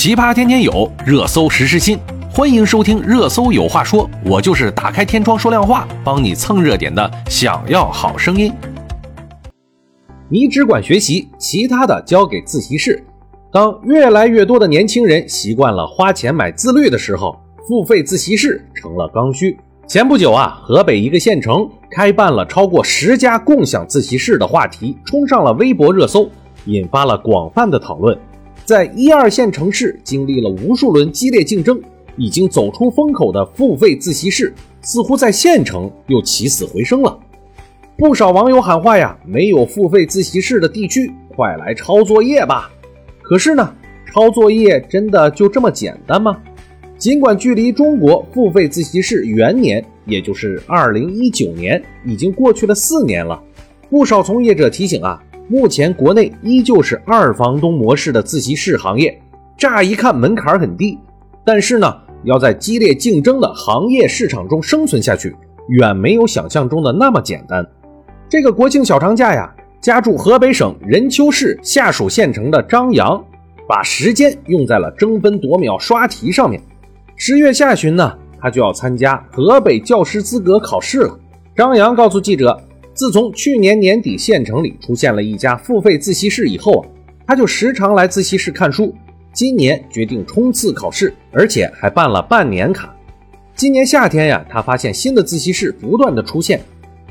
奇葩天天有，热搜时时新。欢迎收听《热搜有话说》，我就是打开天窗说亮话，帮你蹭热点的。想要好声音，你只管学习，其他的交给自习室。当越来越多的年轻人习惯了花钱买自律的时候，付费自习室成了刚需。前不久啊，河北一个县城开办了超过十家共享自习室的话题冲上了微博热搜，引发了广泛的讨论。在一二线城市经历了无数轮激烈竞争，已经走出风口的付费自习室，似乎在县城又起死回生了。不少网友喊话呀：“没有付费自习室的地区，快来抄作业吧！”可是呢，抄作业真的就这么简单吗？尽管距离中国付费自习室元年，也就是二零一九年，已经过去了四年了，不少从业者提醒啊。目前国内依旧是二房东模式的自习室行业，乍一看门槛很低，但是呢，要在激烈竞争的行业市场中生存下去，远没有想象中的那么简单。这个国庆小长假呀，家住河北省任丘市下属县城的张扬，把时间用在了争分夺秒刷题上面。十月下旬呢，他就要参加河北教师资格考试了。张扬告诉记者。自从去年年底县城里出现了一家付费自习室以后啊，他就时常来自习室看书。今年决定冲刺考试，而且还办了半年卡。今年夏天呀，他发现新的自习室不断的出现，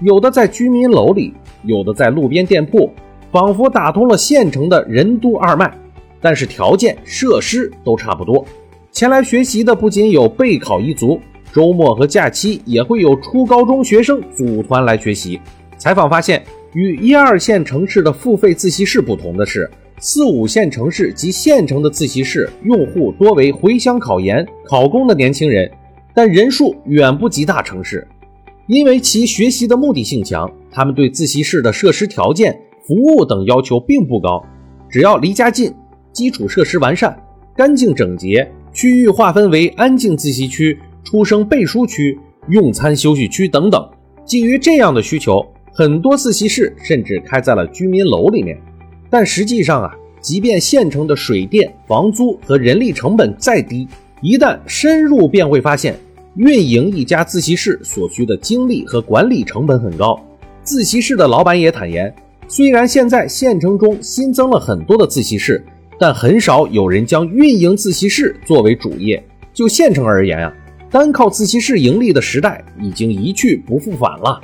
有的在居民楼里，有的在路边店铺，仿佛打通了县城的任督二脉。但是条件设施都差不多。前来学习的不仅有备考一族，周末和假期也会有初高中学生组团来学习。采访发现，与一二线城市的付费自习室不同的是，四五线城市及县城的自习室用户多为回乡考研、考公的年轻人，但人数远不及大城市。因为其学习的目的性强，他们对自习室的设施条件、服务等要求并不高，只要离家近、基础设施完善、干净整洁、区域划分为安静自习区、出生背书区、用餐休息区等等。基于这样的需求。很多自习室甚至开在了居民楼里面，但实际上啊，即便县城的水电、房租和人力成本再低，一旦深入便会发现，运营一家自习室所需的精力和管理成本很高。自习室的老板也坦言，虽然现在县城中新增了很多的自习室，但很少有人将运营自习室作为主业。就县城而言啊，单靠自习室盈利的时代已经一去不复返了。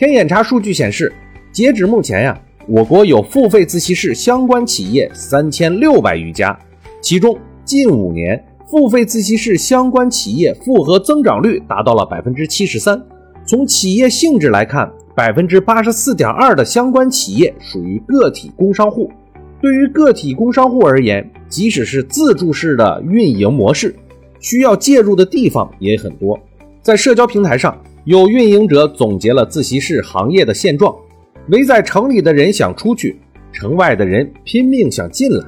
天眼查数据显示，截止目前呀，我国有付费自习室相关企业三千六百余家，其中近五年付费自习室相关企业复合增长率达到了百分之七十三。从企业性质来看，百分之八十四点二的相关企业属于个体工商户。对于个体工商户而言，即使是自助式的运营模式，需要介入的地方也很多。在社交平台上。有运营者总结了自习室行业的现状：围在城里的人想出去，城外的人拼命想进来。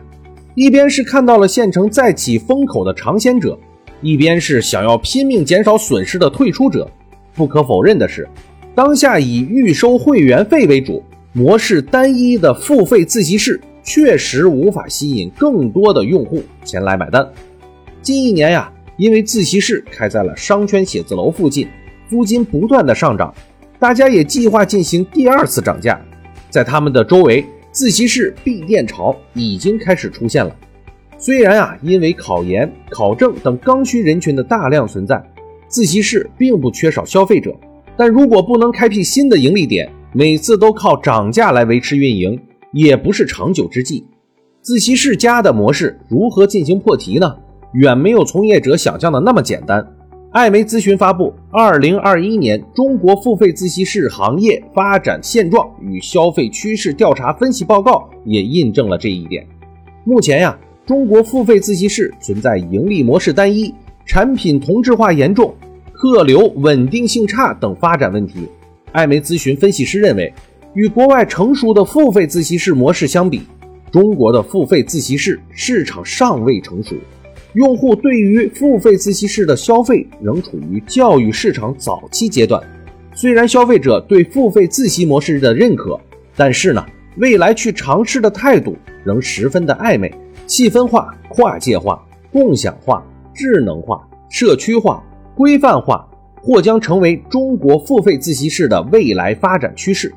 一边是看到了县城再起风口的尝鲜者，一边是想要拼命减少损失的退出者。不可否认的是，当下以预收会员费为主、模式单一的付费自习室，确实无法吸引更多的用户前来买单。近一年呀，因为自习室开在了商圈写字楼附近。租金不断的上涨，大家也计划进行第二次涨价。在他们的周围，自习室闭店潮已经开始出现了。虽然啊，因为考研、考证等刚需人群的大量存在，自习室并不缺少消费者。但如果不能开辟新的盈利点，每次都靠涨价来维持运营，也不是长久之计。自习室家的模式如何进行破题呢？远没有从业者想象的那么简单。艾媒咨询发布《二零二一年中国付费自习室行业发展现状与消费趋势调查分析报告》也印证了这一点。目前呀，中国付费自习室存在盈利模式单一、产品同质化严重、客流稳定性差等发展问题。艾媒咨询分析师认为，与国外成熟的付费自习室模式相比，中国的付费自习室市场尚未成熟。用户对于付费自习室的消费仍处于教育市场早期阶段。虽然消费者对付费自习模式的认可，但是呢，未来去尝试的态度仍十分的暧昧、细分化、跨界化。共享化、智能化、社区化、规范化，或将成为中国付费自习室的未来发展趋势。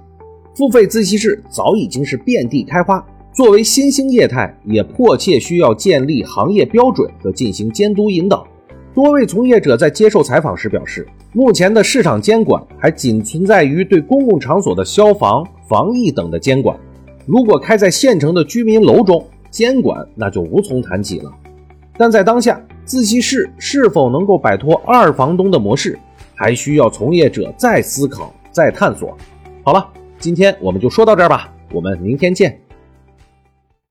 付费自习室早已经是遍地开花，作为新兴业态，也迫切需要建立行业标准和进行监督引导。多位从业者在接受采访时表示，目前的市场监管还仅存在于对公共场所的消防、防疫等的监管。如果开在县城的居民楼中，监管那就无从谈起了。但在当下，自习室是否能够摆脱二房东的模式，还需要从业者再思考、再探索。好了，今天我们就说到这儿吧，我们明天见。